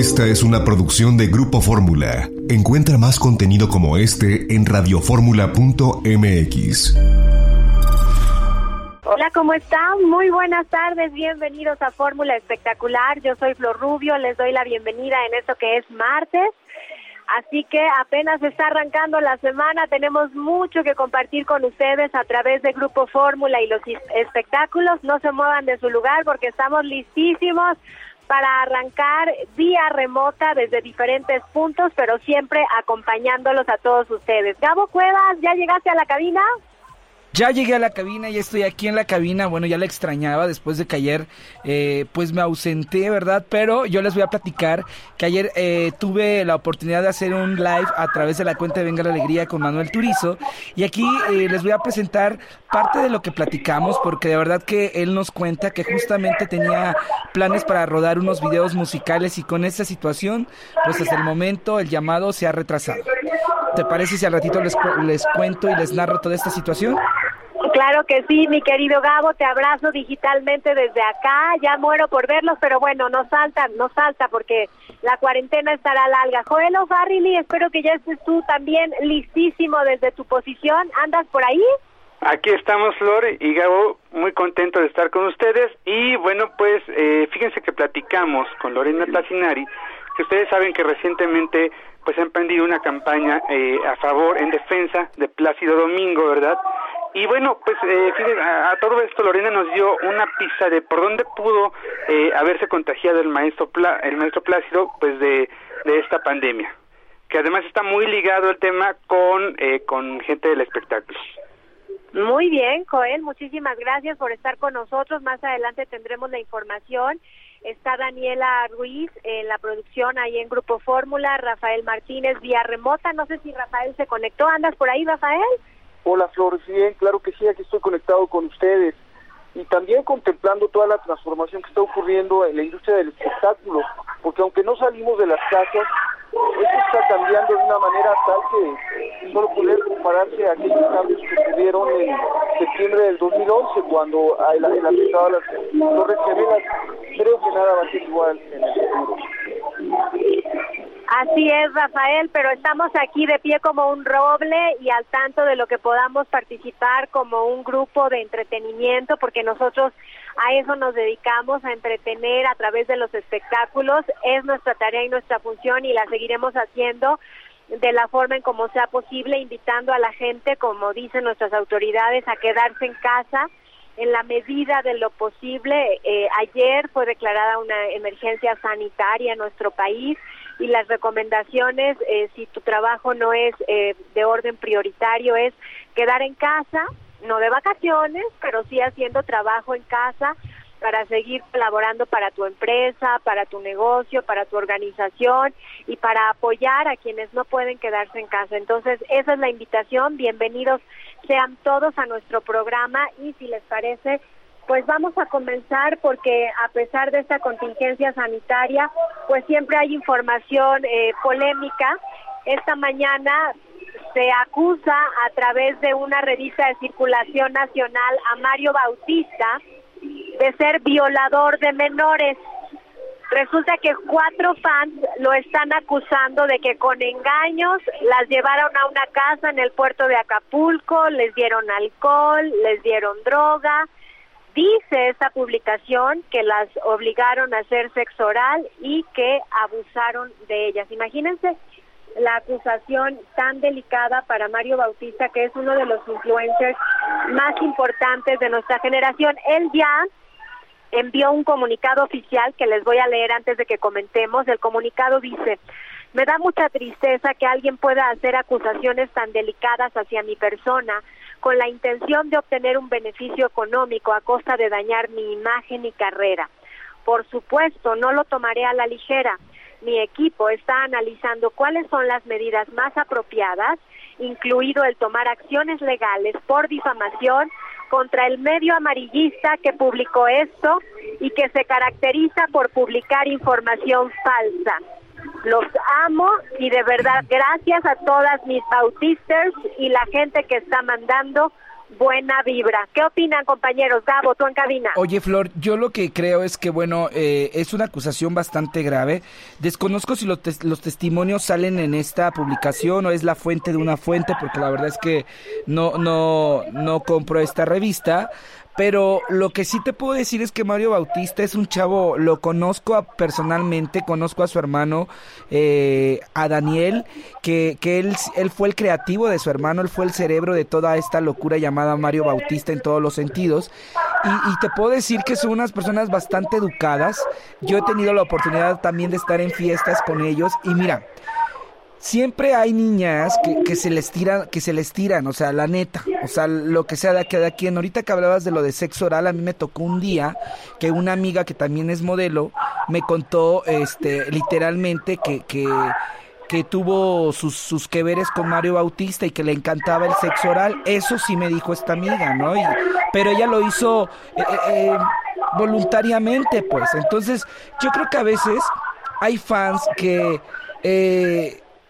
Esta es una producción de Grupo Fórmula. Encuentra más contenido como este en radioformula.mx. Hola, ¿cómo están? Muy buenas tardes, bienvenidos a Fórmula Espectacular. Yo soy Flor Rubio, les doy la bienvenida en esto que es martes. Así que apenas está arrancando la semana, tenemos mucho que compartir con ustedes a través de Grupo Fórmula y los espectáculos. No se muevan de su lugar porque estamos listísimos para arrancar vía remota desde diferentes puntos, pero siempre acompañándolos a todos ustedes. Gabo Cuevas, ¿ya llegaste a la cabina? Ya llegué a la cabina, ya estoy aquí en la cabina. Bueno, ya la extrañaba después de que ayer, eh, pues me ausenté, ¿verdad? Pero yo les voy a platicar que ayer eh, tuve la oportunidad de hacer un live a través de la cuenta de Venga la Alegría con Manuel Turizo. Y aquí eh, les voy a presentar parte de lo que platicamos, porque de verdad que él nos cuenta que justamente tenía planes para rodar unos videos musicales y con esta situación, pues hasta el momento el llamado se ha retrasado. ¿Te parece si al ratito les, les cuento y les narro toda esta situación? Claro que sí, mi querido Gabo, te abrazo digitalmente desde acá, ya muero por verlos, pero bueno, no salta, no salta porque la cuarentena estará larga. Joel O'Farrilly, espero que ya estés tú también listísimo desde tu posición, ¿andas por ahí? Aquí estamos, Flor y Gabo, muy contento de estar con ustedes y bueno, pues eh, fíjense que platicamos con Lorena Tassinari, que ustedes saben que recientemente pues ha emprendido una campaña eh, a favor, en defensa de Plácido Domingo, ¿verdad? Y bueno, pues eh, fíjense, a, todo esto Lorena nos dio una pista de por dónde pudo eh, haberse contagiado el maestro el maestro Plácido, pues de, de esta pandemia, que además está muy ligado el tema con eh, con gente del espectáculo. Muy bien, Joel, muchísimas gracias por estar con nosotros. Más adelante tendremos la información. Está Daniela Ruiz en la producción ahí en Grupo Fórmula, Rafael Martínez vía remota. No sé si Rafael se conectó. ¿Andas por ahí, Rafael? Hola Flor, bien, claro que sí, aquí estoy conectado con ustedes y también contemplando toda la transformación que está ocurriendo en la industria del espectáculo, porque aunque no salimos de las casas, esto está cambiando de una manera tal que solo poder compararse a aquellos cambios que tuvieron en septiembre del 2011, cuando el, el atentado a las Torres Gemelas, creo que nada va a ser igual en el futuro. Así es, Rafael, pero estamos aquí de pie como un roble y al tanto de lo que podamos participar como un grupo de entretenimiento, porque nosotros a eso nos dedicamos, a entretener a través de los espectáculos. Es nuestra tarea y nuestra función y la seguiremos haciendo de la forma en como sea posible, invitando a la gente, como dicen nuestras autoridades, a quedarse en casa en la medida de lo posible. Eh, ayer fue declarada una emergencia sanitaria en nuestro país y las recomendaciones, eh, si tu trabajo no es eh, de orden prioritario, es quedar en casa, no de vacaciones, pero sí haciendo trabajo en casa para seguir colaborando para tu empresa, para tu negocio, para tu organización y para apoyar a quienes no pueden quedarse en casa. Entonces, esa es la invitación. Bienvenidos sean todos a nuestro programa y si les parece, pues vamos a comenzar porque a pesar de esta contingencia sanitaria, pues siempre hay información eh, polémica. Esta mañana se acusa a través de una revista de circulación nacional a Mario Bautista de ser violador de menores. Resulta que cuatro fans lo están acusando de que con engaños las llevaron a una casa en el puerto de Acapulco, les dieron alcohol, les dieron droga, Dice esta publicación que las obligaron a hacer sexo oral y que abusaron de ellas. Imagínense la acusación tan delicada para Mario Bautista, que es uno de los influencers más importantes de nuestra generación. Él ya envió un comunicado oficial que les voy a leer antes de que comentemos. El comunicado dice, me da mucha tristeza que alguien pueda hacer acusaciones tan delicadas hacia mi persona con la intención de obtener un beneficio económico a costa de dañar mi imagen y carrera. Por supuesto, no lo tomaré a la ligera. Mi equipo está analizando cuáles son las medidas más apropiadas, incluido el tomar acciones legales por difamación contra el medio amarillista que publicó esto y que se caracteriza por publicar información falsa. Los amo y de verdad gracias a todas mis bautistas y la gente que está mandando buena vibra. ¿Qué opinan, compañeros? Gabo, tú en cabina. Oye, Flor, yo lo que creo es que, bueno, eh, es una acusación bastante grave. Desconozco si los, los testimonios salen en esta publicación o es la fuente de una fuente, porque la verdad es que no, no, no compro esta revista. Pero lo que sí te puedo decir es que Mario Bautista es un chavo, lo conozco personalmente, conozco a su hermano, eh, a Daniel, que, que él, él fue el creativo de su hermano, él fue el cerebro de toda esta locura llamada Mario Bautista en todos los sentidos. Y, y te puedo decir que son unas personas bastante educadas. Yo he tenido la oportunidad también de estar en fiestas con ellos y mira, siempre hay niñas que, que, se les tiran, que se les tiran, o sea, la neta, o sea, lo que sea de aquí a quien. Ahorita que hablabas de lo de sexo oral, a mí me tocó un día que una amiga que también es modelo me contó, este, literalmente que, que, que tuvo sus, sus que veres con Mario Bautista y que le encantaba el sexo oral. Eso sí me dijo esta amiga, ¿no? Y, pero ella lo hizo eh, eh, voluntariamente, pues. Entonces, yo creo que a veces hay fans que... Eh,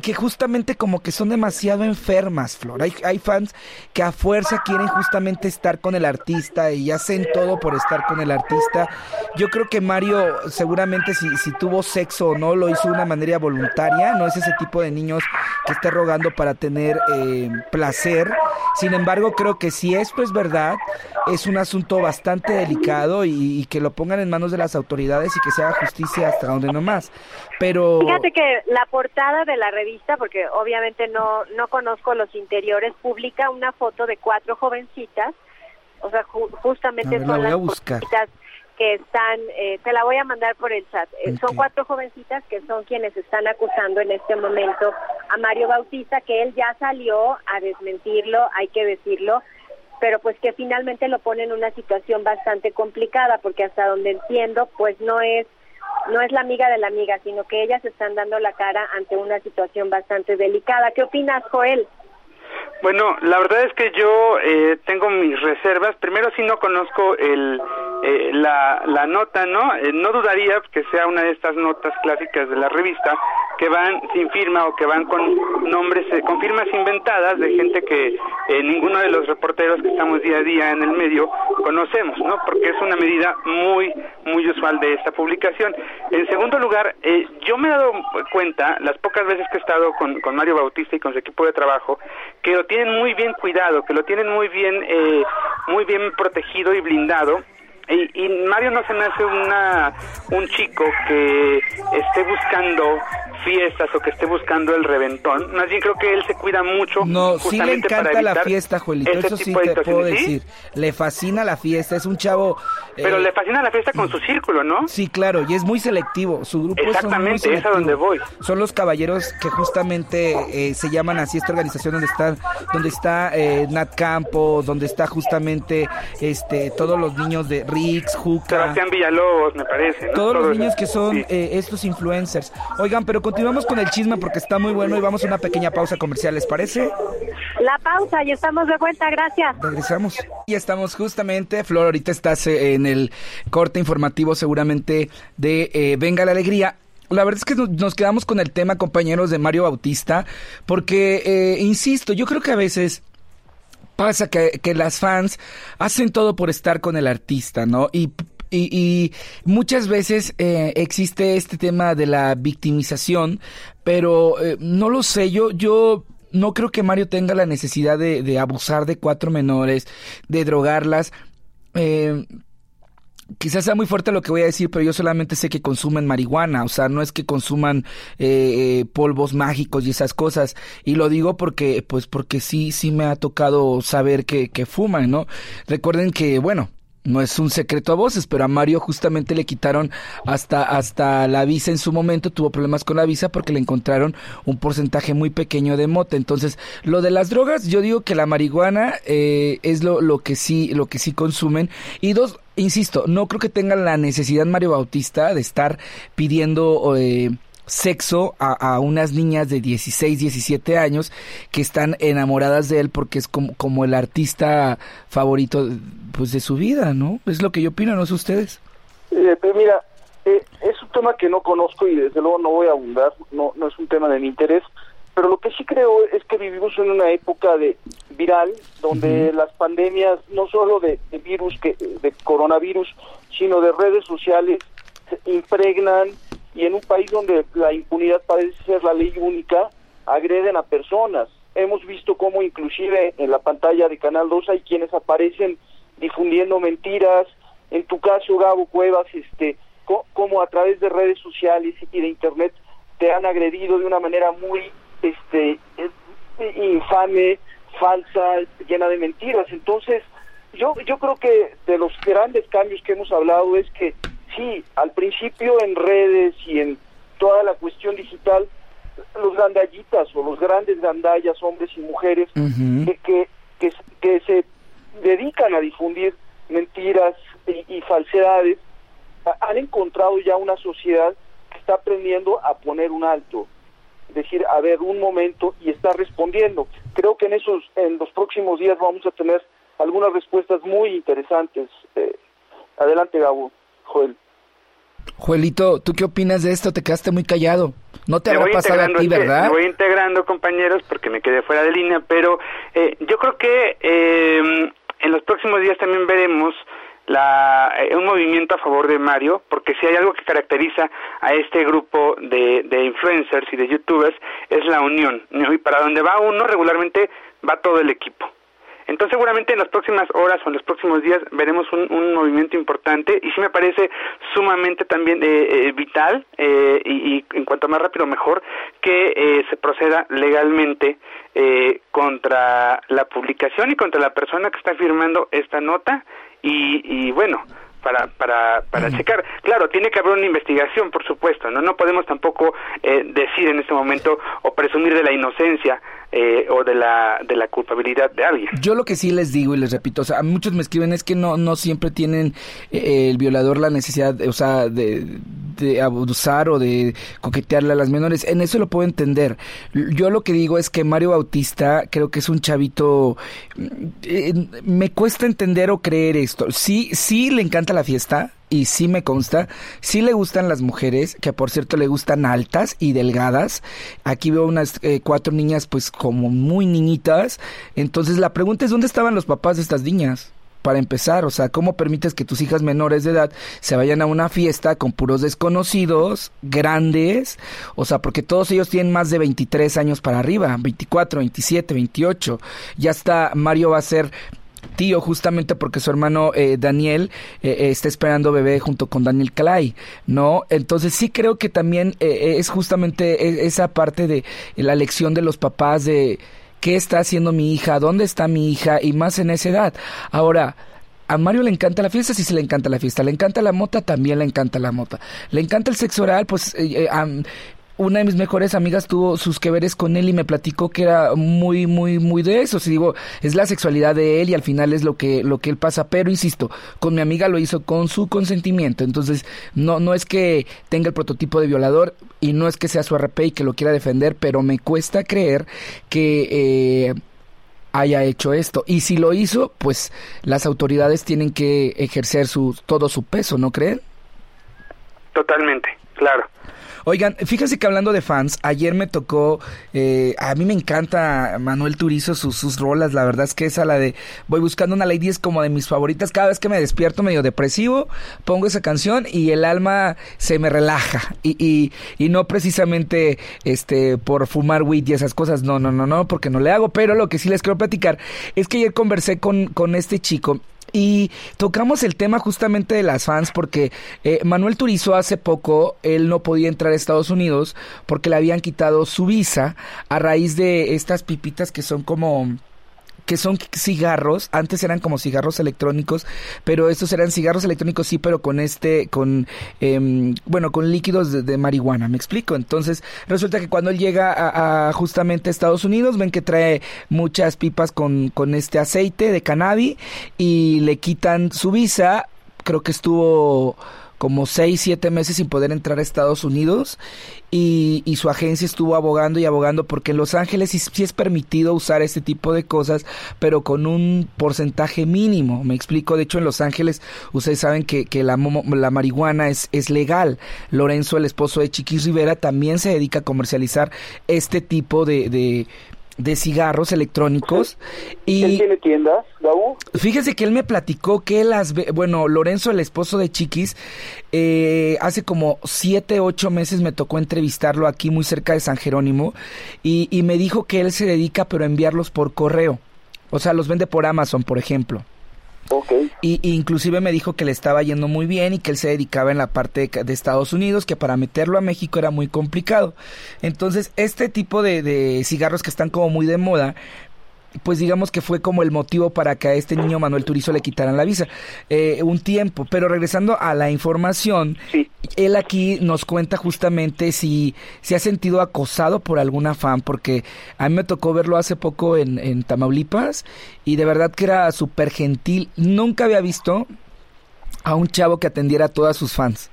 que justamente como que son demasiado enfermas, Flor. Hay, hay fans que a fuerza quieren justamente estar con el artista y hacen todo por estar con el artista. Yo creo que Mario seguramente si, si tuvo sexo o no lo hizo de una manera voluntaria, no es ese tipo de niños que esté rogando para tener eh, placer. Sin embargo, creo que si esto es verdad, es un asunto bastante delicado y, que lo pongan en manos de las autoridades y que se haga justicia hasta donde no más. Pero... Fíjate que la portada de revista, porque obviamente no, no conozco los interiores, publica una foto de cuatro jovencitas, o sea, ju justamente ver, son las buscar. jovencitas que están, eh, te la voy a mandar por el chat, eh, son cuatro jovencitas que son quienes están acusando en este momento a Mario Bautista, que él ya salió a desmentirlo, hay que decirlo, pero pues que finalmente lo pone en una situación bastante complicada, porque hasta donde entiendo, pues no es no es la amiga de la amiga, sino que ellas están dando la cara ante una situación bastante delicada. ¿Qué opinas, Joel? Bueno, la verdad es que yo eh, tengo mis reservas. Primero, si no conozco el, eh, la, la nota, ¿no? Eh, no dudaría que sea una de estas notas clásicas de la revista que van sin firma o que van con nombres, eh, con firmas inventadas de gente que eh, ninguno de los reporteros que estamos día a día en el medio conocemos, ¿no? Porque es una medida muy, muy usual de esta publicación. En segundo lugar, eh, yo me he dado cuenta, las pocas veces que he estado con, con Mario Bautista y con su equipo de trabajo, que lo tienen muy bien cuidado, que lo tienen muy bien, eh, muy bien protegido y blindado. Y, y Mario no se me hace una, un chico que esté buscando fiestas o que esté buscando el reventón. Más bien creo que él se cuida mucho. No, sí le encanta la fiesta, Juelito, eso sí te puedo decir. Le fascina la fiesta, es un chavo... Pero eh, le fascina la fiesta con su círculo, ¿no? Sí, claro, y es muy selectivo. Su grupo son muy Exactamente, es a donde voy. Son los caballeros que justamente eh, se llaman así esta organización donde está, donde está eh, Nat Campos, donde está justamente este todos los niños de Rix, Juca. Sebastián Villalobos, me parece. ¿no? Todos Todo los niños que son Sí. eh, estos influencers. Oigan, pero continuamos con el chisme porque está muy bueno y vamos a una pequeña pausa comercial, ¿les parece? La pausa y estamos de vuelta, gracias. Regresamos. Y estamos justamente, Flor, ahorita estás eh, en el corte informativo seguramente de eh, Venga la Alegría. La verdad es que nos, nos quedamos con el tema, compañeros, de Mario Bautista, porque, eh, insisto, yo creo que a veces pasa que, que las fans hacen todo por estar con el artista, ¿no? Y, y, y muchas veces eh, existe este tema de la victimización, pero eh, no lo sé, yo, yo no creo que Mario tenga la necesidad de, de abusar de cuatro menores, de drogarlas. Eh, Quizás sea muy fuerte lo que voy a decir, pero yo solamente sé que consumen marihuana, o sea, no es que consuman eh, eh, polvos mágicos y esas cosas. Y lo digo porque, pues, porque sí, sí me ha tocado saber que, que fuman, ¿no? Recuerden que, bueno, no es un secreto a voces, pero a Mario justamente le quitaron hasta, hasta la visa en su momento, tuvo problemas con la visa porque le encontraron un porcentaje muy pequeño de mota. Entonces, lo de las drogas, yo digo que la marihuana eh, es lo, lo que sí, lo que sí consumen. Y dos, insisto, no creo que tengan la necesidad Mario Bautista de estar pidiendo eh, sexo a, a, unas niñas de 16, 17 años que están enamoradas de él porque es como, como el artista favorito pues de su vida, ¿no? Es lo que yo opino, no sé ustedes. Eh, pero mira, eh, es un tema que no conozco y desde luego no voy a abundar, no, no es un tema de mi interés, pero lo que sí creo es que vivimos en una época de viral donde las pandemias no solo de, virus que de coronavirus sino de redes sociales se impregnan y en un país donde la impunidad parece ser la ley única agreden a personas hemos visto cómo inclusive en la pantalla de Canal 2 hay quienes aparecen difundiendo mentiras en tu caso Gabo Cuevas este cómo a través de redes sociales y de internet te han agredido de una manera muy este infame, falsa, llena de mentiras. Entonces, yo yo creo que de los grandes cambios que hemos hablado es que sí, al principio en redes y en toda la cuestión digital los gandallitas o los grandes gandallas, hombres y mujeres, que, que, que, se dedican a difundir mentiras y, y falsedades, han encontrado ya una sociedad que está aprendiendo a poner un alto decir, a ver, un momento y está respondiendo. Creo que en esos, en los próximos días vamos a tener algunas respuestas muy interesantes. Eh, adelante, Gabo, Joel. Joelito, ¿tú qué opinas de esto? Te quedaste muy callado. No te habrá pasado a ti, ¿verdad? Me voy integrando, compañeros, porque me quedé fuera de línea, pero eh, yo creo que eh, en los próximos días también veremos la, eh, un movimiento a favor de Mario, porque si hay algo que caracteriza a este grupo de, de influencers y de youtubers es la unión. Y para donde va uno, regularmente va todo el equipo. Entonces seguramente en las próximas horas o en los próximos días veremos un, un movimiento importante y sí me parece sumamente también eh, eh vital eh, y, en cuanto más rápido mejor que eh, se proceda legalmente eh, contra la publicación y contra la persona que está firmando esta nota y, y bueno, para, para, para checar. Claro, tiene que haber una investigación, por supuesto, ¿no? No podemos tampoco eh, decir en este momento o presumir de la inocencia eh, o de la, de la culpabilidad de alguien. Yo lo que sí les digo y les repito, o sea, muchos me escriben es que no, no siempre tienen eh, el violador la necesidad, o sea, de, de abusar o de coquetearle a las menores. En eso lo puedo entender. Yo lo que digo es que Mario Bautista creo que es un chavito... Eh, me cuesta entender o creer esto. Sí, sí le encanta la fiesta, y sí me consta, sí le gustan las mujeres, que por cierto le gustan altas y delgadas. Aquí veo unas eh, cuatro niñas pues como muy niñitas. Entonces la pregunta es, ¿dónde estaban los papás de estas niñas? Para empezar, o sea, ¿cómo permites que tus hijas menores de edad se vayan a una fiesta con puros desconocidos, grandes? O sea, porque todos ellos tienen más de 23 años para arriba, 24, 27, 28. Ya está, Mario va a ser tío justamente porque su hermano eh, Daniel eh, eh, está esperando bebé junto con Daniel Clay, ¿no? Entonces sí creo que también eh, es justamente e, esa parte de la lección de los papás de qué está haciendo mi hija, dónde está mi hija y más en esa edad. Ahora, a Mario le encanta la fiesta, sí, sí le encanta la fiesta. Le encanta la mota, también le encanta la mota. Le encanta el sexo oral, pues eh, eh, una de mis mejores amigas tuvo sus que veres con él y me platicó que era muy, muy, muy de eso. Si digo, es la sexualidad de él y al final es lo que, lo que él pasa. Pero insisto, con mi amiga lo hizo con su consentimiento. Entonces, no, no es que tenga el prototipo de violador y no es que sea su RP y que lo quiera defender, pero me cuesta creer que eh, haya hecho esto. Y si lo hizo, pues las autoridades tienen que ejercer su, todo su peso, ¿no creen? Totalmente, claro. Oigan, fíjense que hablando de fans, ayer me tocó, eh, a mí me encanta Manuel Turizo, sus, sus rolas, la verdad es que esa, la de Voy buscando una lady es como de mis favoritas, cada vez que me despierto medio depresivo, pongo esa canción y el alma se me relaja, y, y, y no precisamente este por fumar weed y esas cosas, no, no, no, no, porque no le hago, pero lo que sí les quiero platicar es que ayer conversé con, con este chico, y tocamos el tema justamente de las fans porque eh, Manuel Turizo hace poco, él no podía entrar a Estados Unidos porque le habían quitado su visa a raíz de estas pipitas que son como que son cigarros, antes eran como cigarros electrónicos, pero estos eran cigarros electrónicos sí, pero con este, con, eh, bueno, con líquidos de, marihuana, me explico. Entonces, resulta que cuando él llega a, a, justamente a Estados Unidos, ven que trae muchas pipas con, con este aceite de cannabis y le quitan su visa, creo que estuvo como seis, siete meses sin poder entrar a Estados Unidos y, y su agencia estuvo abogando y abogando porque en Los Ángeles sí, sí, es permitido usar este tipo de cosas, pero con un porcentaje mínimo. Me explico, de hecho en Los Ángeles ustedes saben que, que la, la marihuana es, es legal. Lorenzo, el esposo de Chiquis Rivera, también se dedica a comercializar este tipo de, de de cigarros electrónicos. Y ¿Él tiene tiendas, Gabo? Fíjese que él me platicó que las... Bueno, Lorenzo, el esposo de Chiquis, eh, hace como siete, ocho meses me tocó entrevistarlo aquí muy cerca de San Jerónimo y, y me dijo que él se dedica pero a enviarlos por correo. O sea, los vende por Amazon, por ejemplo. Y, inclusive me dijo que le estaba yendo muy bien y que él se dedicaba en la parte de, de, Estados Unidos, que para meterlo a México era muy complicado. Entonces, este tipo de, de cigarros que están como muy de moda, pues digamos que fue como el motivo para que a este niño Manuel Turizo le quitaran la visa eh, un tiempo. Pero regresando a la información, sí. él aquí nos cuenta justamente si se ha sentido acosado por alguna fan, porque a mí me tocó verlo hace poco en, en Tamaulipas y de verdad que era súper gentil. Nunca había visto a un chavo que atendiera a todas sus fans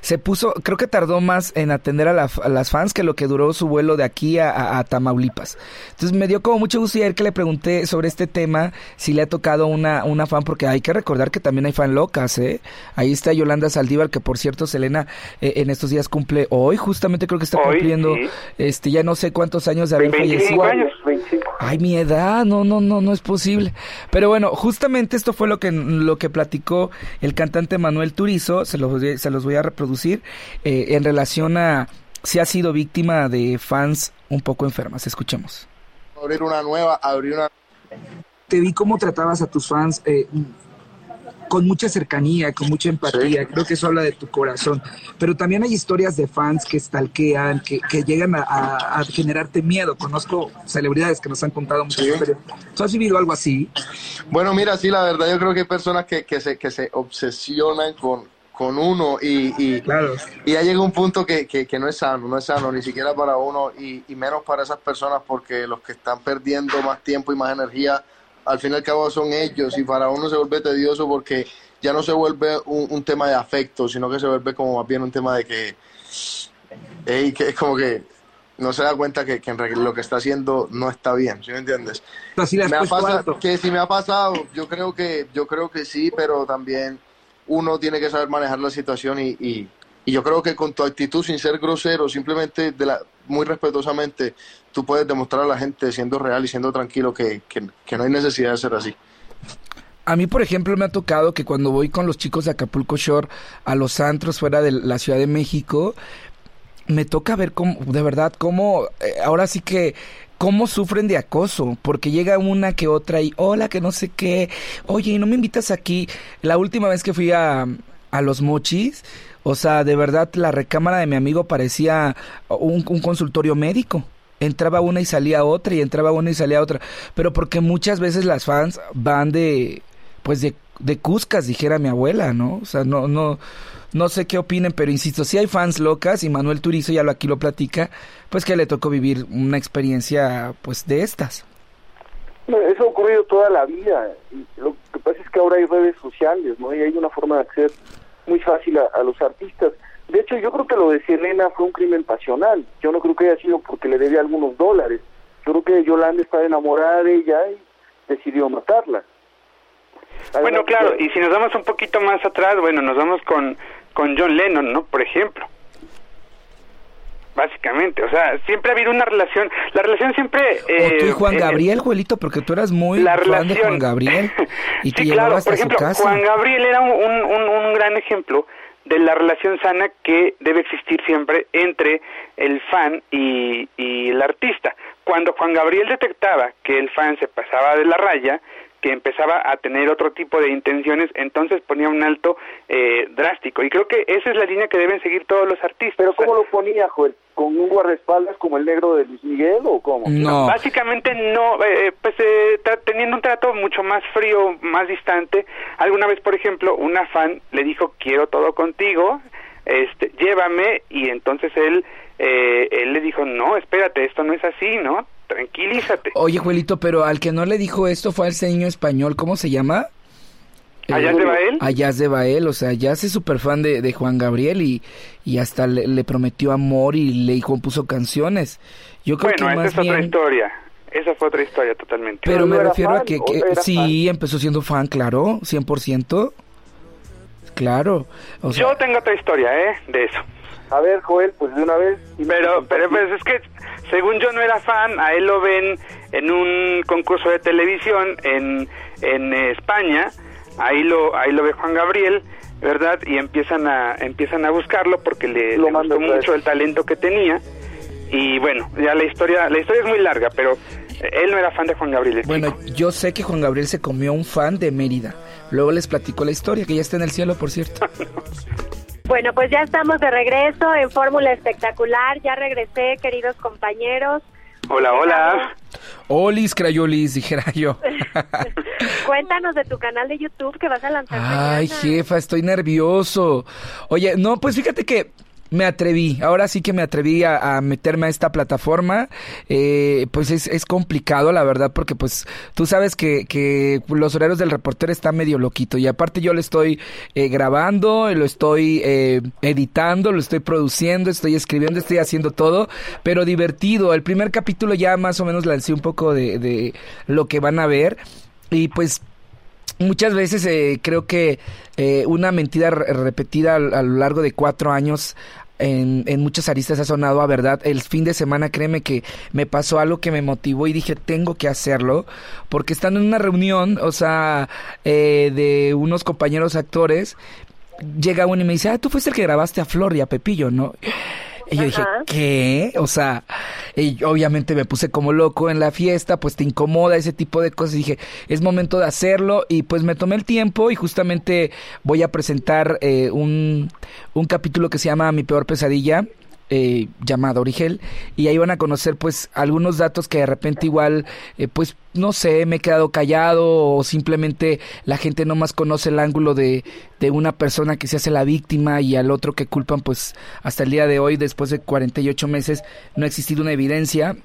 se puso, creo que tardó más en atender a, la, a, las fans que lo que duró su vuelo de aquí a, a, a, Tamaulipas. Entonces me dio como mucho gusto ayer que le pregunté sobre este tema, si le ha tocado una, una fan, porque hay que recordar que también hay fan locas, ¿eh? Ahí está Yolanda Saldívar, que por cierto, Selena, eh, en estos días cumple hoy, justamente creo que está hoy, cumpliendo, sí. este, ya no sé cuántos años de haber 25 fallecido. años, 25. Ay, mi edad, no, no, no, no es posible. Pero bueno, justamente esto fue lo que, lo que platicó el cantante Manuel Turizo, se los, se los voy a reproducir, eh, en relación a si ha sido víctima de fans un poco enfermas. Escuchemos. Abrir una nueva, abrir una... Te vi cómo tratabas a tus fans eh, con mucha cercanía, con mucha empatía. Sí. Creo que eso habla de tu corazón. Pero también hay historias de fans que stalkean, que, que llegan a, a, a, generarte miedo. Conozco celebridades que nos han contado muchas sí. historias. ¿Tú has vivido algo así? Bueno, mira, sí, la verdad, yo creo que hay personas que, que, se, que se obsesionan con, con uno y, y, claro. y ya llega un punto que, que, que, no es sano, no es sano ni siquiera para uno y, y, menos para esas personas porque los que están perdiendo más tiempo y más energía al fin y al cabo son ellos y para uno se vuelve tedioso porque ya no se vuelve un, un tema de afecto, sino que se vuelve como más bien un tema de que, hey, que es como que no se da cuenta que, que en realidad lo que está haciendo no está bien, ¿sí me entiendes? Así me ha pasado, que si me ha pasado, yo creo que yo creo que sí, pero también uno tiene que saber manejar la situación y, y, y, yo creo que con tu actitud, sin ser grosero, simplemente de la, muy respetuosamente, tú puedes demostrar a la gente, siendo real y siendo tranquilo, que, que, que no hay necesidad de ser así. A mí, por ejemplo, me ha tocado que cuando voy con los chicos de Acapulco Shore a los antros fuera de la Ciudad de México, me toca ver cómo, de verdad, cómo, eh, ahora sí que cómo sufren de acoso, porque llega una que otra y hola, que no sé qué, oye, ¿no me invitas aquí? La última vez que fui a, a los mochis, o sea, de verdad la recámara de mi amigo parecía un, consultorio médico. Entraba una y salía otra y entraba una y salía otra, pero porque muchas veces las fans van de, pues de, de cuscas, dijera mi abuela, ¿no? O sea, no, no, no sé qué opinen, pero insisto, si hay fans locas y Manuel Turizo ya lo aquí lo platica, pues que le tocó vivir una experiencia pues de estas. Eso ha ocurrido toda la vida. Lo que pasa es que ahora hay redes sociales, ¿no? Y hay una forma de acceder muy fácil a, a los artistas. De hecho, yo creo que lo de Selena fue un crimen pasional. Yo no creo que haya sido porque le debía algunos dólares. Yo creo que Yolanda estaba enamorada de ella y decidió matarla. Además, bueno, claro, y si nos vamos un poquito más atrás, bueno, nos vamos con, con John Lennon, ¿no? Por ejemplo. Básicamente, o sea, siempre ha habido una relación, la relación siempre... Eh, o tú y Juan Gabriel, Juelito, porque tú eras muy la fan relación... de Juan Gabriel y te sí, claro, por ejemplo, Juan Gabriel era un, un, un gran ejemplo de la relación sana que debe existir siempre entre el fan y, y el artista. Cuando Juan Gabriel detectaba que el fan se pasaba de la raya, que empezaba a tener otro tipo de intenciones, entonces ponía un alto eh, drástico. Y creo que esa es la línea que deben seguir todos los artistas. ¿Pero cómo lo ponía, Joel? ¿Con un guardaespaldas como el negro de Luis Miguel o cómo? No. Básicamente no, eh, pues eh, teniendo un trato mucho más frío, más distante. Alguna vez, por ejemplo, una fan le dijo, quiero todo contigo, este, llévame, y entonces él, eh, él le dijo, no, espérate, esto no es así, ¿no? Tranquilízate. Oye, Juelito, pero al que no le dijo esto fue al niño español, ¿cómo se llama? ¿Allá de Bael? Allá de Bael, o sea, ya es súper fan de, de, Juan Gabriel y, y hasta le, prometió amor y le compuso canciones. Yo creo bueno, que más esa bien... es otra historia. Esa fue otra historia totalmente. Pero, me refiero fan, a que, que sí, empezó siendo fan, claro, 100%. Claro. O sea, Yo tengo otra historia, ¿eh? De eso. A ver, Joel, pues de una vez. Pero, pero pues es que, según yo no era fan, a él lo ven en un concurso de televisión en, en España, ahí lo, ahí lo ve Juan Gabriel, ¿verdad? Y empiezan a, empiezan a buscarlo porque le, Lo le gustó mucho el talento que tenía. Y bueno, ya la historia, la historia es muy larga, pero él no era fan de Juan Gabriel. el Bueno, chico. yo sé que Juan Gabriel se comió un fan de Mérida. Luego les platico la historia, que ya está en el cielo, por cierto. Bueno, pues ya estamos de regreso en Fórmula Espectacular. Ya regresé, queridos compañeros. Hola, hola. Olis, crayolis, dijera yo. Cuéntanos de tu canal de YouTube que vas a lanzar Ay, mañana. jefa, estoy nervioso. Oye, no, pues fíjate que me atreví, ahora sí que me atreví a, meterme a esta plataforma. Eh, pues es, es complicado, la verdad, porque pues tú sabes que, que los horarios del reportero están medio loquito. Y aparte yo lo estoy eh, grabando, lo estoy eh, editando, lo estoy produciendo, estoy escribiendo, estoy haciendo todo, pero divertido. El primer capítulo ya más o menos lancé un poco de, de lo que van a ver. Y pues Muchas veces eh, creo que eh, una mentira re- repetida a, lo largo de cuatro años en, en muchas aristas ha sonado a verdad. El fin de semana, créeme que me pasó algo que me motivó y dije, tengo que hacerlo, porque estando en una reunión, o sea, eh, de unos compañeros actores, llega uno y me dice, ah, tú fuiste el que grabaste a Flor y a Pepillo, ¿no? Y yo dije. ¿qué? O sea, y obviamente me puse como loco en la fiesta, pues te incomoda ese tipo de cosas. Y dije, es momento de hacerlo. Y pues me tomé el tiempo y justamente voy a presentar eh, un, un capítulo que se llama Mi peor pesadilla. Eh, llamado Origel y ahí van a conocer pues algunos datos que de repente igual eh, pues no sé me he quedado callado o simplemente la gente no más conoce el ángulo de, de una persona que se hace la víctima y al otro que culpan pues hasta el día de hoy después de 48 meses no ha existido una evidencia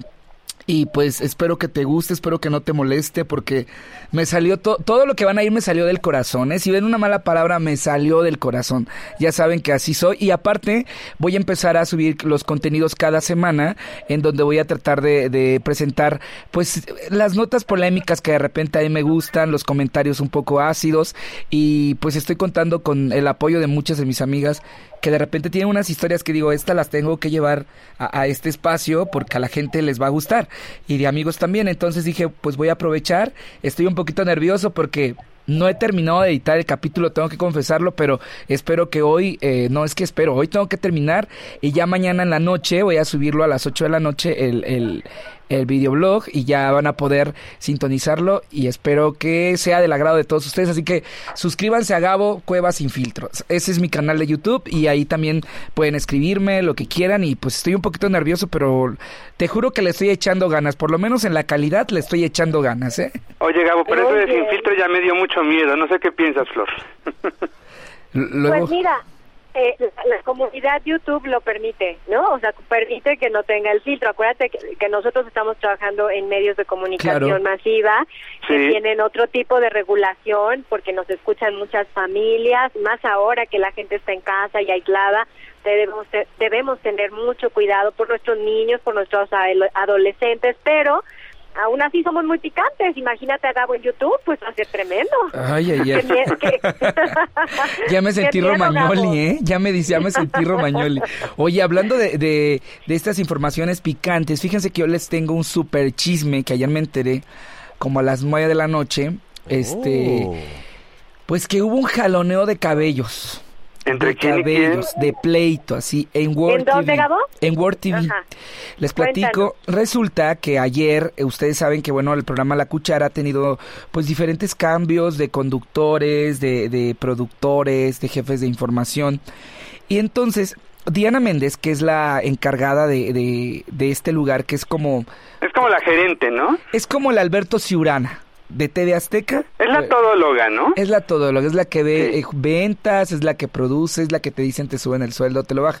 y pues espero que te guste, espero que no te moleste porque me salió to- todo lo que van a ir me salió del corazón, ¿eh? Si ven una mala palabra me salió del corazón. Ya saben que así soy y aparte voy a empezar a subir los contenidos cada semana en donde voy a tratar de, de presentar pues las notas polémicas que de repente a mí me gustan, los comentarios un poco ácidos y pues estoy contando con el apoyo de muchas de mis amigas que de repente tienen unas historias que digo, estas las tengo que llevar a, a este espacio porque a la gente les va a gustar y de amigos también. Entonces dije, pues voy a aprovechar. Estoy un poquito nervioso porque no he terminado de editar el capítulo, tengo que confesarlo, pero espero que hoy, eh, no es que espero, hoy tengo que terminar y ya mañana en la noche voy a subirlo a las 8 de la noche el, el, el videoblog y ya van a poder sintonizarlo y espero que sea del agrado de todos ustedes. Así que suscríbanse a Gabo Cuevas Sin Filtros. Ese es mi canal de YouTube y ahí también pueden escribirme lo que quieran y pues estoy un poquito nervioso, pero te juro que le estoy echando ganas. Por lo menos en la calidad le estoy echando ganas, ¿eh? Oye, Gabo, pero eso de sin filtro ya me dio mucho miedo. No sé qué piensas, Flor. Pues mira, eh, la, la comunidad YouTube lo permite, ¿no? O sea, permite que no tenga el filtro. Acuérdate que, que nosotros estamos trabajando en medios de comunicación Claro. masiva que Sí. tienen otro tipo de regulación porque nos escuchan muchas familias, más ahora que la gente está en casa y aislada. Debemos, debemos tener mucho cuidado por nuestros niños, por nuestros ado- adolescentes, pero aún así somos muy picantes. Imagínate a Gabo en YouTube, pues va a ser tremendo. Ay, ay, ay. Ya me sentí miedo, Gabo. Romagnoli, ¿eh? Ya me dice, ya me sentí Romagnoli. Oye, hablando de, de, de estas informaciones picantes, fíjense que yo les tengo un super chisme que ayer me enteré, como a las nueve de la noche, este, Oh. pues que hubo un jaloneo de cabellos. ¿Entre de quién y quién? cabellos, de pleito, así, en Word ¿En TV. En Word TV. Ajá. Les platico, resulta que ayer, eh, ustedes saben que bueno, el programa La Cuchara ha tenido pues diferentes cambios de conductores, de, de productores, de jefes de información. Y entonces, Diana Méndez, que es la encargada de, de, de este lugar, que es como, Es como la gerente, ¿no? es como el Alberto Ciurana de TV Azteca. Es la Eh, todóloga, ¿no? es la todóloga, es la que ve Sí. eh, ventas, es la que produce, es la que te dicen te suben el sueldo, te lo baja.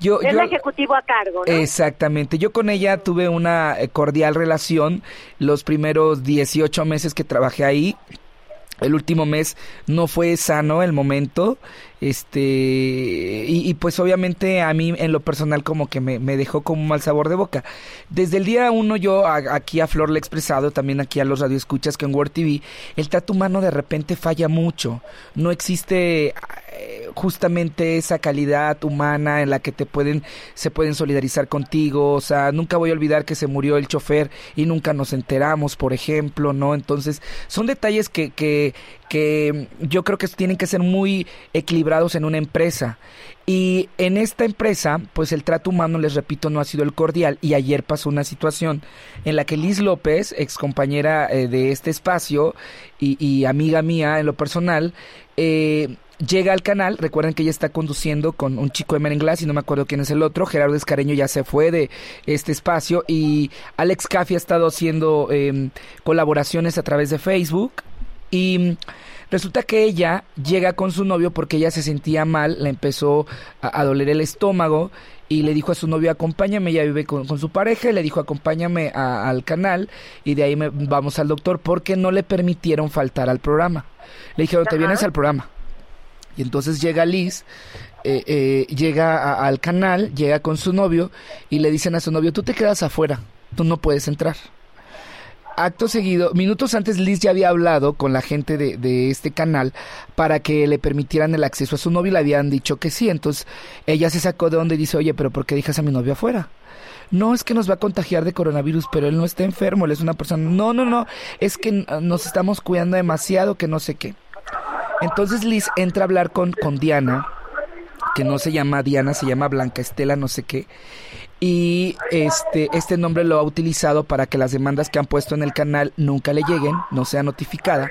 Yo, Es yo, el ejecutivo a cargo, ¿no? Exactamente. Yo con ella tuve una eh, cordial relación los primeros 18 meses que trabajé ahí. el último mes no fue sano el momento este y, pues obviamente a mí en lo personal como que me, dejó como un mal sabor de boca. Desde el día uno yo aquí a Flor le he expresado también aquí a los radioescuchas que en Word TV el trato humano de repente falla mucho. No existe eh, justamente esa calidad humana en la que te pueden se pueden solidarizar contigo. O sea nunca voy a olvidar que se murió el chofer y nunca nos enteramos por ejemplo no entonces son detalles que, que que yo creo que tienen que ser muy equilibrados en una empresa. Y en esta empresa, pues el trato humano, les repito, no ha sido el cordial. Y ayer pasó una situación en la que Liz López, ex compañera eh, de este espacio y, amiga mía en lo personal, eh, llega al canal. Recuerden que ella está conduciendo con un chico de Merenglas y no me acuerdo quién es el otro. Gerardo Escareño ya se fue de este espacio y Alex Caffi ha estado haciendo em, colaboraciones a través de Facebook. Y resulta que ella llega con su novio porque ella se sentía mal, le empezó a, doler el estómago y le dijo a su novio, acompáñame, ella vive con, su pareja, y le dijo, acompáñame al canal y de ahí me, vamos al doctor porque no le permitieron faltar al programa. Le dijeron, te vienes al programa. Y entonces llega Liz, eh, eh, llega al canal, llega con su novio y le dicen a su novio, tú te quedas afuera, tú no puedes entrar acto seguido, minutos antes Liz ya había hablado con la gente de, este canal para que le permitieran el acceso a su novio y le habían dicho que sí. Entonces ella se sacó de donde y dice, oye, pero ¿por qué dejas a mi novio afuera? No, es que nos va a contagiar de coronavirus, pero él no está enfermo, él es una persona. No, no, no, es que nos estamos cuidando demasiado, que no sé qué. Entonces Liz entra a hablar con, con Diana, que no se llama Diana, se llama Blanca Estela, no sé qué y este, este nombre lo ha utilizado para que las demandas que han puesto en el canal nunca le lleguen, no sea notificada.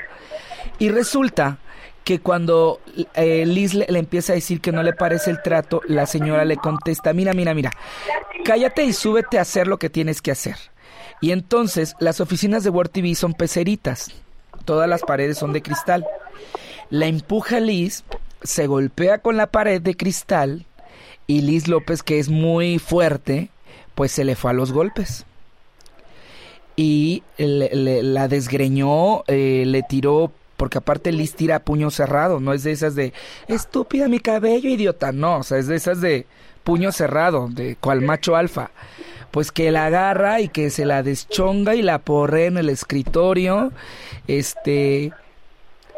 Y resulta que cuando eh, Liz le, empieza a decir que no le parece el trato, la señora le contesta, mira, mira, mira, cállate y súbete a hacer lo que tienes que hacer. Y entonces las oficinas de Word TV son peceritas, todas las paredes son de cristal. La empuja Liz, se golpea con la pared de cristal y Liz López, que es muy fuerte, pues se le fue a los golpes. Y la desgreñó, eh, le tiró, porque aparte Liz tira puño cerrado, no es de esas de estúpida mi cabello, idiota, no, o sea, es de esas de puño cerrado, de cual macho alfa. Pues que la agarra y que se la deschonga y la porre en el escritorio, este,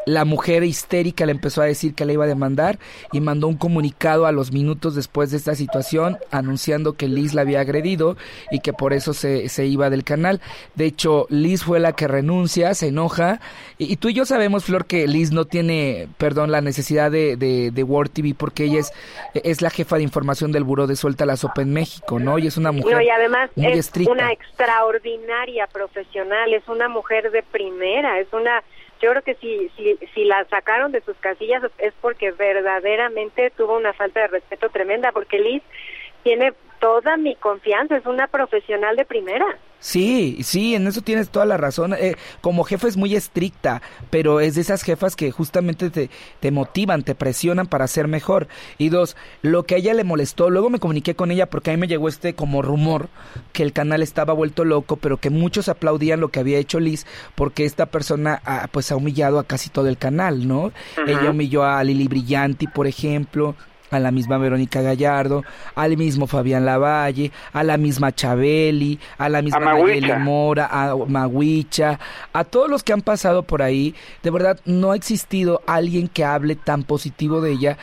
la mujer histérica le empezó a decir que le iba a demandar y mandó un comunicado a los minutos después de esta situación anunciando que Liz la había agredido y que por eso se, se iba del canal. De hecho, Liz fue la que renuncia, se enoja y, tú y yo sabemos, Flor, que Liz no tiene, perdón, la necesidad de, de, de World TV porque ella es, es la jefa de información del Buró de Suelta la Sopa en México, ¿no? Y es una mujer no, y además muy es una extraordinaria profesional, es una mujer de primera, es una yo creo que si, si, si la sacaron de sus casillas es porque verdaderamente tuvo una falta de respeto tremenda, porque Liz tiene toda mi confianza, es una profesional de primera. Sí, sí, en eso tienes toda la razón. Eh, como jefa es muy estricta, pero es de esas jefas que justamente te, te motivan, te presionan para ser mejor. Y dos, lo que a ella le molestó, luego me comuniqué con ella porque a mí me llegó este como rumor que el canal estaba vuelto loco, pero que muchos aplaudían lo que había hecho Liz porque esta persona ha, pues ha humillado a casi todo el canal, ¿no? Ella humilló a Lili Brillanti, por ejemplo, a la misma Verónica Gallardo, al mismo Fabián Lavalle, a la misma Chabeli, a la misma Mayeli Mora, a Maguicha, a todos los que han pasado por ahí, de verdad no ha existido alguien que hable tan positivo de ella.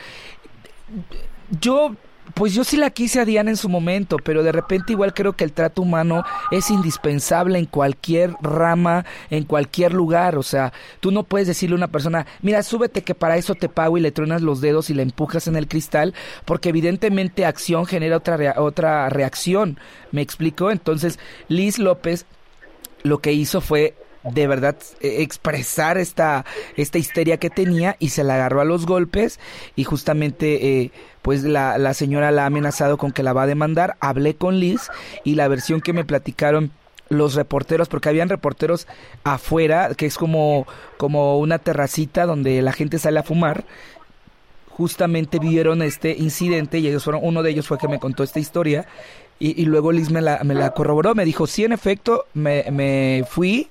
Yo pues yo sí la quise a Diana en su momento, pero de repente igual creo que el trato humano es indispensable en cualquier rama, en cualquier lugar. O sea, tú no puedes decirle a una persona, mira, súbete que para eso te pago y le truenas los dedos y le empujas en el cristal, porque evidentemente acción genera otra, otra reacción. ¿Me explico? Entonces, Liz López lo que hizo fue de verdad eh, expresar esta, esta histeria que tenía y se la agarró a los golpes y justamente eh, pues la, la señora la ha amenazado con que la va a demandar. Hablé con Liz y la versión que me platicaron los reporteros, porque habían reporteros afuera, que es como, como una terracita donde la gente sale a fumar, justamente vieron este incidente y ellos fueron, uno de ellos fue que me contó esta historia y, y luego Liz me la, me la corroboró, me dijo, sí, en efecto, me, me fui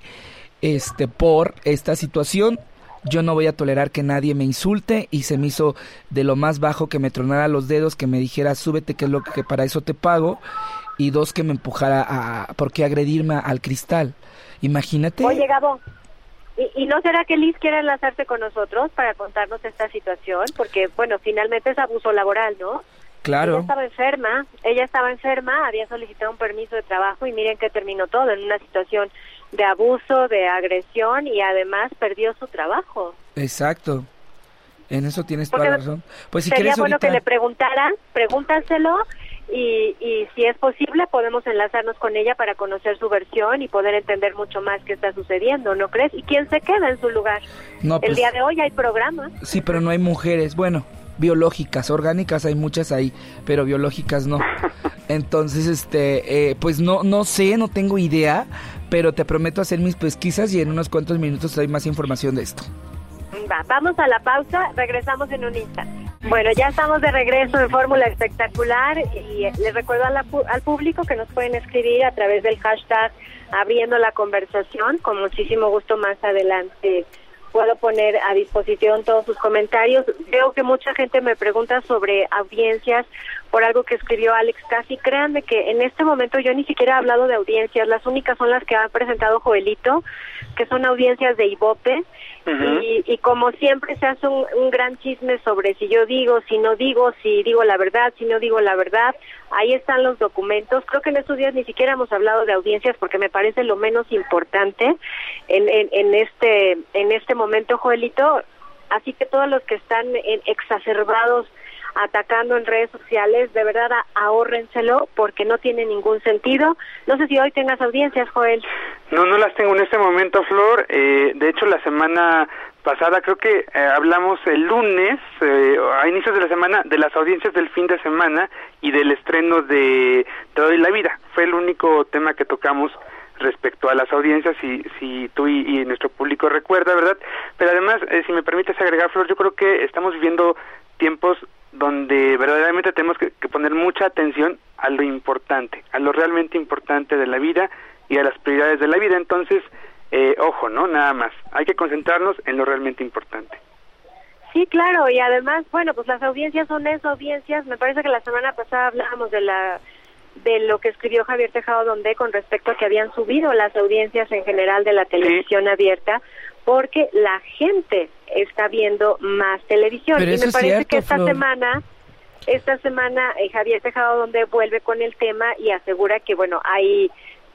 este, por esta situación. yo no voy a tolerar que nadie me insulte y se me hizo de lo más bajo que me tronara los dedos, que me dijera súbete que es lo que para eso te pago y dos que me empujara a por qué agredirme al cristal. Imagínate. Oye, Gabo, ¿y, ¿y no será que Liz quiere enlazarse con nosotros para contarnos esta situación? Porque, bueno, finalmente es abuso laboral, ¿no? Claro. Ella estaba enferma, ella estaba enferma, había solicitado un permiso de trabajo y miren que terminó todo en una situación de abuso, de agresión y además perdió su trabajo. Exacto. En eso tienes toda la razón. Pues si Sería quieres bueno ahorita... que le preguntaran, pregúntaselo y, y si es posible podemos enlazarnos con ella para conocer su versión y poder entender mucho más qué está sucediendo, ¿no crees? ¿Y quién se queda en su lugar? No, El pues, día de hoy hay programa. Sí, pero no hay mujeres. Bueno, biológicas, orgánicas hay muchas ahí, pero biológicas no. Entonces, este, eh, pues no, no sé, no tengo idea, pero te prometo hacer mis pesquisas y en unos cuantos minutos te más información de esto. Va, vamos a la pausa, regresamos en un instante. Bueno, ya estamos de regreso en Fórmula Espectacular y eh, les recuerdo a al público que nos pueden escribir a través del hashtag abriendo la conversación. Con muchísimo gusto más adelante puedo poner a disposición todos sus comentarios. Veo que mucha gente me pregunta sobre audiencias por algo que escribió Alex Casi. Créanme que en este momento yo ni siquiera he hablado de audiencias. Las únicas son las que ha presentado Joelito, que son audiencias de Ibope. Y, y como siempre se hace un, un gran chisme sobre si yo digo, si no digo, si digo la verdad, si no digo la verdad. Ahí están los documentos. Creo que en estos días ni siquiera hemos hablado de audiencias porque me parece lo menos importante en, en, en este en este momento, Joelito. Así que todos los que están en- exacerbados atacando en redes sociales, de verdad ahórrenselo porque no tiene ningún sentido. No sé si hoy tengas audiencias, Joel. No, no las tengo en este momento, Flor. Eh, de hecho, la semana pasada creo que eh, hablamos el lunes, eh, a inicios de la semana, de las audiencias del fin de semana y del estreno de Te doy la vida. Fue el único tema que tocamos respecto a las audiencias, si, si tú y, y nuestro público recuerda, ¿verdad? Pero además, eh, si me permites agregar, Flor, yo creo que estamos viviendo tiempos donde verdaderamente tenemos que, poner mucha atención a lo importante, a lo realmente importante de la vida y a las prioridades de la vida. Entonces, eh, ojo, ¿no? Nada más. Hay que concentrarnos en lo realmente importante. Sí, claro, y además, bueno, pues las audiencias son eso, audiencias. Me parece que la semana pasada hablábamos de la de lo que escribió Javier Tejado Donde con respecto a que habían subido las audiencias en general de la televisión abierta porque la gente está viendo más televisión. Pero y me parece cierto, que esta Flor. semana esta semana eh, Javier Tejado Donde vuelve con el tema y asegura que bueno, hay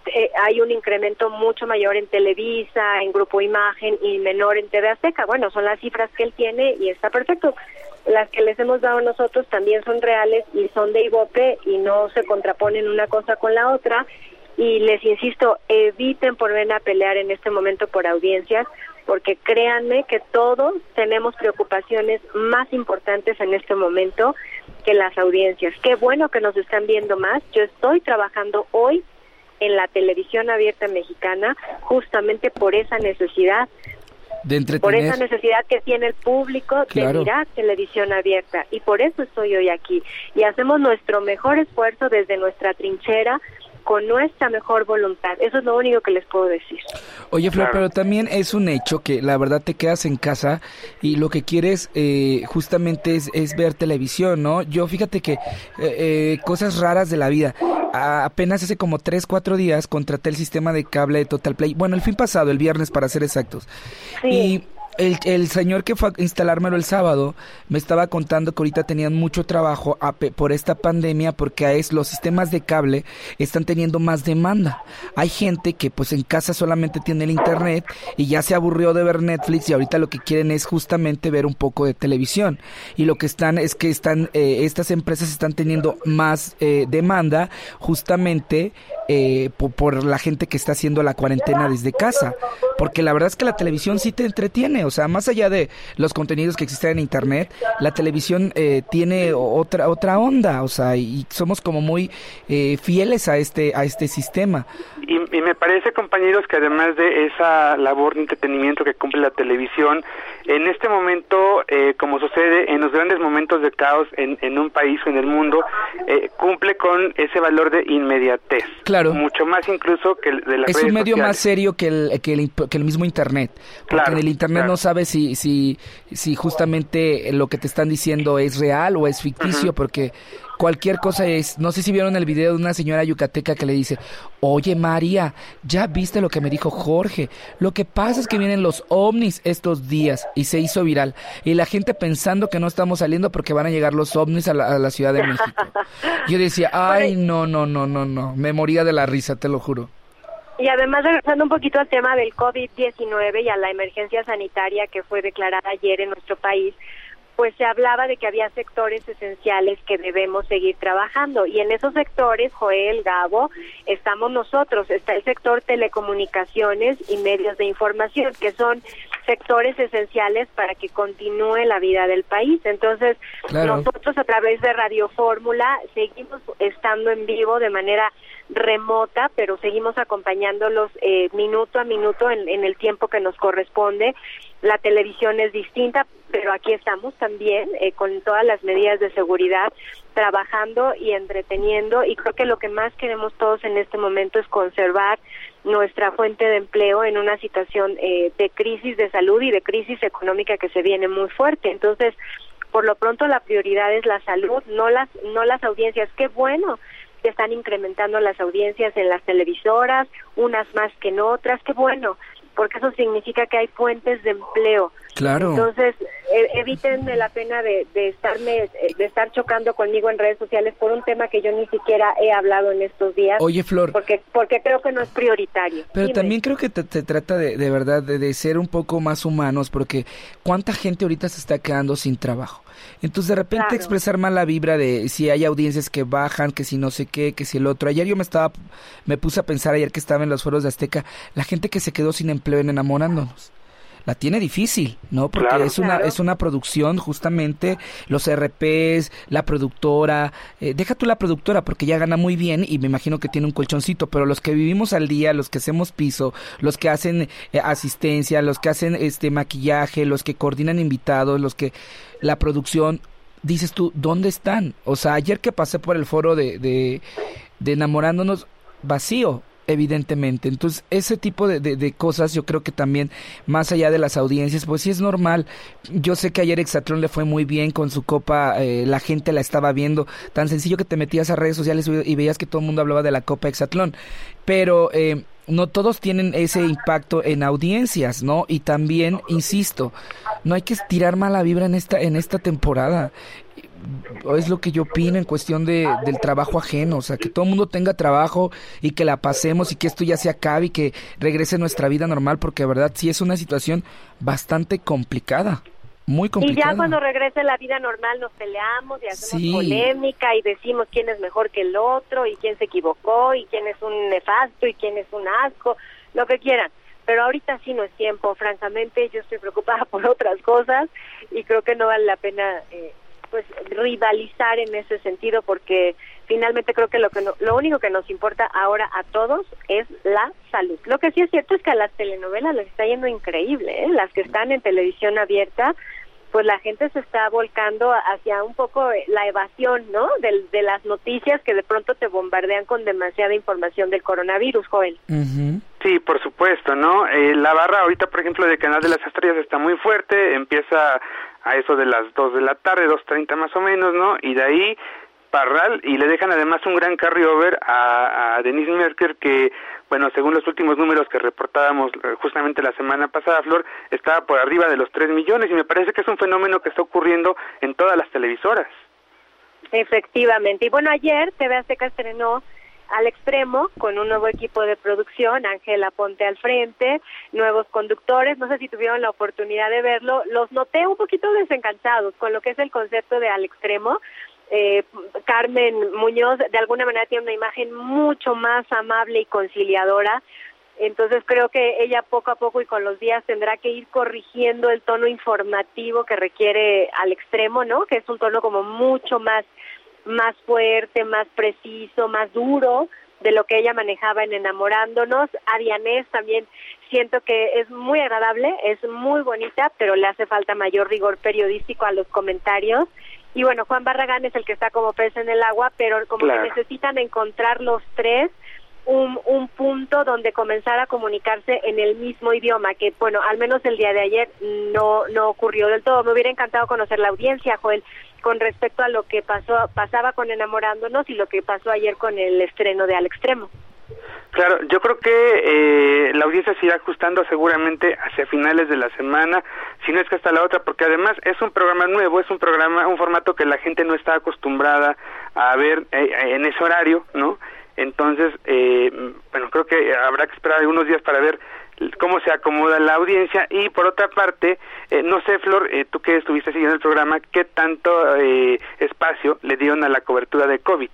eh, hay un incremento mucho mayor en Televisa, en Grupo Imagen y menor en TV Azteca. Bueno, son las cifras que él tiene y está perfecto. Las que les hemos dado nosotros también son reales y son de Ibope y no se contraponen una cosa con la otra. Y les insisto, eviten ponerme a pelear en este momento por audiencias, porque créanme que todos tenemos preocupaciones más importantes en este momento que las audiencias. Qué bueno que nos están viendo más. Yo estoy trabajando hoy en la televisión abierta mexicana justamente por esa necesidad, De por entretener. esa necesidad que tiene el público Claro. de mirar televisión abierta y por eso estoy hoy aquí y hacemos nuestro mejor esfuerzo desde nuestra trinchera con nuestra mejor voluntad. Eso es lo único que les puedo decir. Oye, Flor, pero también es un hecho que la verdad te quedas en casa y lo que quieres eh, justamente es, es ver televisión, ¿no? Yo fíjate que eh, eh, cosas raras de la vida. A- apenas hace como 3, 4 días contraté el sistema de cable de Total Play. Bueno, el fin pasado, el viernes para ser exactos. Sí. Y el, el señor que fue a instalármelo el sábado me estaba contando que ahorita tenían mucho trabajo a por esta pandemia porque a es, los sistemas de cable están teniendo más demanda. Hay gente que pues en casa solamente tiene el internet y ya se aburrió de ver Netflix y ahorita lo que quieren es justamente ver un poco de televisión. Y lo que están es que están eh, estas empresas están teniendo más eh, demanda justamente eh, po- por, la gente que está haciendo la cuarentena desde casa. Porque la verdad es que la televisión sí te entretiene, o sea, más allá de los contenidos que existen en internet, la televisión eh, tiene otra otra onda, o sea, y somos como muy eh, fieles a este a este sistema. Y, y me parece, compañeros, que además de esa labor de entretenimiento que cumple la televisión, en este momento, eh, como sucede en los grandes momentos de caos en, en un país o en el mundo, eh, cumple con ese valor de inmediatez. Claro. Mucho más incluso que el de las Es redes un medio sociales. más serio que el, que el que el mismo internet. Porque en el internet no sabes si, si, si justamente lo que te están diciendo es real o es ficticio, porque cualquier cosa es, no sé si vieron el video de una señora yucateca que le dice, oye María, ya viste lo que me dijo Jorge, lo que pasa es que vienen los ovnis estos días y se hizo viral y la gente pensando que no estamos saliendo porque van a llegar los ovnis a la, Ciudad de México. Yo decía, ay, no, no, no, no, no, me moría de la risa, te lo juro. Y además, regresando un poquito al tema del COVID-19 y a la emergencia sanitaria que fue declarada ayer en nuestro país, pues se hablaba de que había sectores esenciales que debemos seguir trabajando y en esos sectores, Joel, Gabo, estamos nosotros, está el sector telecomunicaciones y medios de información, que son sectores esenciales para que continúe la vida del país. Entonces, nosotros a través de Radio Fórmula seguimos estando en vivo de manera remota, pero seguimos acompañándolos eh, minuto a minuto en, en el tiempo que nos corresponde. La televisión es distinta, pero aquí estamos también eh, con todas las medidas de seguridad, trabajando y entreteniendo. Y creo que lo que más queremos todos en este momento es conservar nuestra fuente de empleo en una situación eh, de crisis de salud y de crisis económica que se viene muy fuerte. Entonces, por lo pronto la prioridad es la salud, no las no las audiencias. Qué bueno que están incrementando las audiencias en las televisoras, unas más que en otras, qué bueno, porque eso significa que hay fuentes de empleo. Claro. Entonces, e, eviten la pena de, de, estarme, de estar chocando conmigo en redes sociales por un tema que yo ni siquiera he hablado en estos días. Oye, Flor. Porque, porque creo que no es prioritario. Pero también creo que te, trata de, de verdad de, de ser un poco más humanos, porque ¿cuánta gente ahorita se está quedando sin trabajo? Entonces de repente expresar mal la vibra de si hay audiencias que bajan, que si no sé qué, que si el otro. Ayer yo me estaba, me puse a pensar ayer que estaba en los foros de Azteca, la gente que se quedó sin empleo en enamorándonos la tiene difícil, ¿no? Porque es una es una producción justamente los RPs, la productora, eh, deja tú la productora porque ya gana muy bien y me imagino que tiene un colchoncito, pero los que vivimos al día, los que hacemos piso, los que hacen eh, asistencia, los que hacen este maquillaje, los que coordinan invitados, los que la producción dices tú, ¿dónde están? O sea, ayer que pasé por el foro de, de, de enamorándonos vacío, evidentemente. Entonces, ese tipo de, de, cosas yo creo que también, más allá de las audiencias, pues sí es normal. Yo sé que ayer Exatlón le fue muy bien con su copa, eh, la gente la estaba viendo, tan sencillo que te metías a redes sociales y veías que todo el mundo hablaba de la copa Exatlón. Pero... Eh, no todos tienen ese impacto en audiencias, ¿no? Y también, insisto, no hay que tirar mala vibra en esta en esta temporada es lo que yo opino en cuestión de, del trabajo ajeno, o sea, que todo el mundo tenga trabajo y que la pasemos y que esto ya se acabe y que regrese nuestra vida normal, porque de verdad sí es una situación bastante complicada. Muy complicada. Y ya cuando regrese la vida normal nos peleamos y hacemos polémica y decimos quién es mejor que el otro y quién se equivocó y quién es un nefasto y quién es un asco, lo que quieran. Pero ahorita sí no es tiempo, francamente yo estoy preocupada por otras cosas y creo que no vale la pena eh, pues rivalizar en ese sentido porque finalmente creo que lo que lo único que nos importa ahora a todos es la salud. Lo que sí es cierto es que a las telenovelas les está yendo increíble, ¿eh? las que están en televisión abierta pues la gente se está volcando hacia un poco la evasión, ¿no? De, de las noticias que de pronto te bombardean con demasiada información del coronavirus, Joel. Sí, por supuesto, ¿no? Eh, la barra ahorita, por ejemplo, de Canal de las Estrellas está muy fuerte, empieza a eso de las 2 de la tarde, 2.30 más o menos, ¿no? Y de ahí Parral y le dejan además un gran carryover a, a Denise Merker que, bueno, según los últimos números que reportábamos eh, justamente la semana pasada, Flor, estaba por arriba de los 3 millones y me parece que es un fenómeno que está ocurriendo en todas las televisoras. Efectivamente. Y bueno, ayer TV Azteca estrenó al extremo con un nuevo equipo de producción, Ángela Ponte al frente, nuevos conductores, no sé si tuvieron la oportunidad de verlo, los noté un poquito desencantados con lo que es el concepto de al extremo. Eh, Carmen Muñoz de alguna manera tiene una imagen mucho más amable y conciliadora, entonces creo que ella poco a poco y con los días tendrá que ir corrigiendo el tono informativo que requiere al extremo, ¿no? Que es un tono como mucho más más fuerte, más preciso, más duro de lo que ella manejaba en Enamorándonos. A también siento que es muy agradable, es muy bonita, pero le hace falta mayor rigor periodístico a los comentarios. Y bueno, Juan Barragán es el que está como pez en el agua, pero como que necesitan encontrar los tres un, un punto donde comenzar a comunicarse en el mismo idioma, que bueno, al menos el día de ayer no, no ocurrió del todo. Me hubiera encantado conocer la audiencia, Joel, con respecto a lo que pasó, pasaba con Enamorándonos y lo que pasó ayer con el estreno de Al Extremo. Claro, yo creo que eh, la audiencia se irá ajustando seguramente hacia finales de la semana, si no es que hasta la otra, porque además es un programa nuevo, es un programa, un formato que la gente no está acostumbrada a ver eh, en ese horario, ¿no? Entonces, eh, bueno, creo que habrá que esperar algunos días para ver cómo se acomoda la audiencia y por otra parte, eh, no sé, Flor, eh, tú que estuviste siguiendo el programa, ¿qué tanto eh, espacio le dieron a la cobertura de COVID?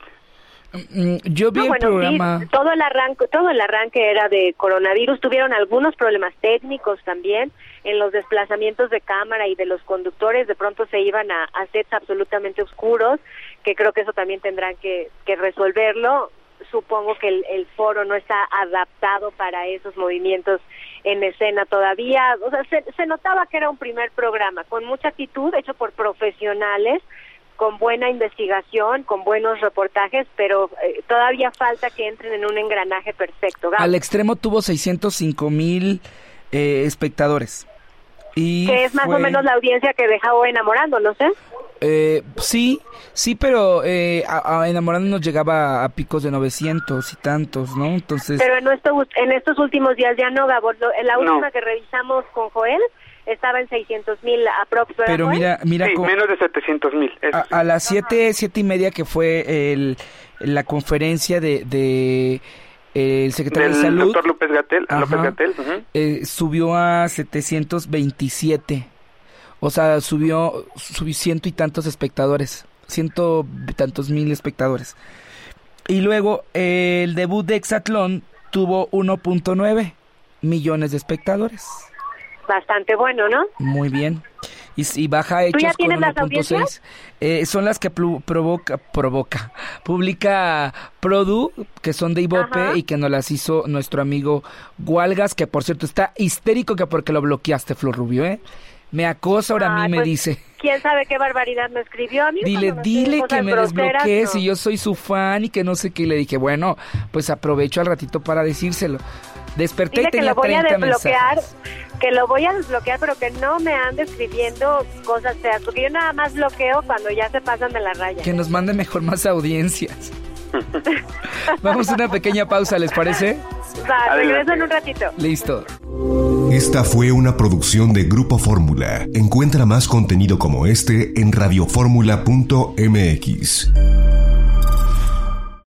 Mm, Yo vi No, el bueno, programa. todo el arranque, todo el arranque era de coronavirus. Tuvieron algunos problemas técnicos también en los desplazamientos de cámara y de los conductores. De pronto se iban a, a sets absolutamente oscuros, que creo que eso también tendrán que, que resolverlo. Supongo que el, el foro no está adaptado para esos movimientos en escena todavía. O sea, se, se notaba que era un primer programa con mucha actitud, hecho por profesionales con buena investigación, con buenos reportajes, pero eh, todavía falta que entren en un engranaje perfecto. Gabo, Al extremo tuvo 605 mil eh, espectadores. Y que es más fue- o menos la audiencia que dejaba enamorando, no sé. Eh, sí, sí, pero eh, a, a Enamorando nos llegaba a picos de 900 y tantos, ¿no? Entonces, Pero en estos, en estos últimos días ya no, Gabo. En la No. última que revisamos con Joel estaba en 600 mil aprox. ¿verdad, pero mira, mira, sí, menos de 700 mil. a, a las siete, siete y media que fue el, la conferencia de, de el secretario Del de Salud, doctor López Gatel. Gatel ujú. eh, subió a 727. O sea, subió, subió ciento y tantos espectadores. Ciento y tantos mil espectadores. Y luego eh, el debut de Exatlón tuvo 1.9 millones de espectadores. Bastante bueno, ¿no? Muy bien. Y, baja ¿Tú ya hechos con tienes las 1.6. audiencias? Eh, son las que provoca, provoca, publica Produ, que son de Ibope Ajá. y que nos las hizo nuestro amigo Gualgas, que por cierto está histérico que porque lo bloqueaste, Flor Rubio, ¿eh? Me acosa ahora a mí, Ay, me pues, dice. ¿Quién sabe qué barbaridad me escribió a mí? Dile, me dile que me no. si yo soy su fan y que no sé qué. Y le dije, bueno, pues aprovecho al ratito para decírselo. Desperté Dile y que tenía lo voy a 30 desbloquear, mensajes. que lo voy a desbloquear, pero que no me ande escribiendo cosas feas, porque yo nada más bloqueo cuando ya se pasan de la raya. Que nos mande mejor más audiencias. Vamos a una pequeña pausa, ¿les parece? Va, regreso en un ratito. Listo. Esta fue una producción de Grupo Fórmula. Encuentra más contenido como este en radioformula.mx.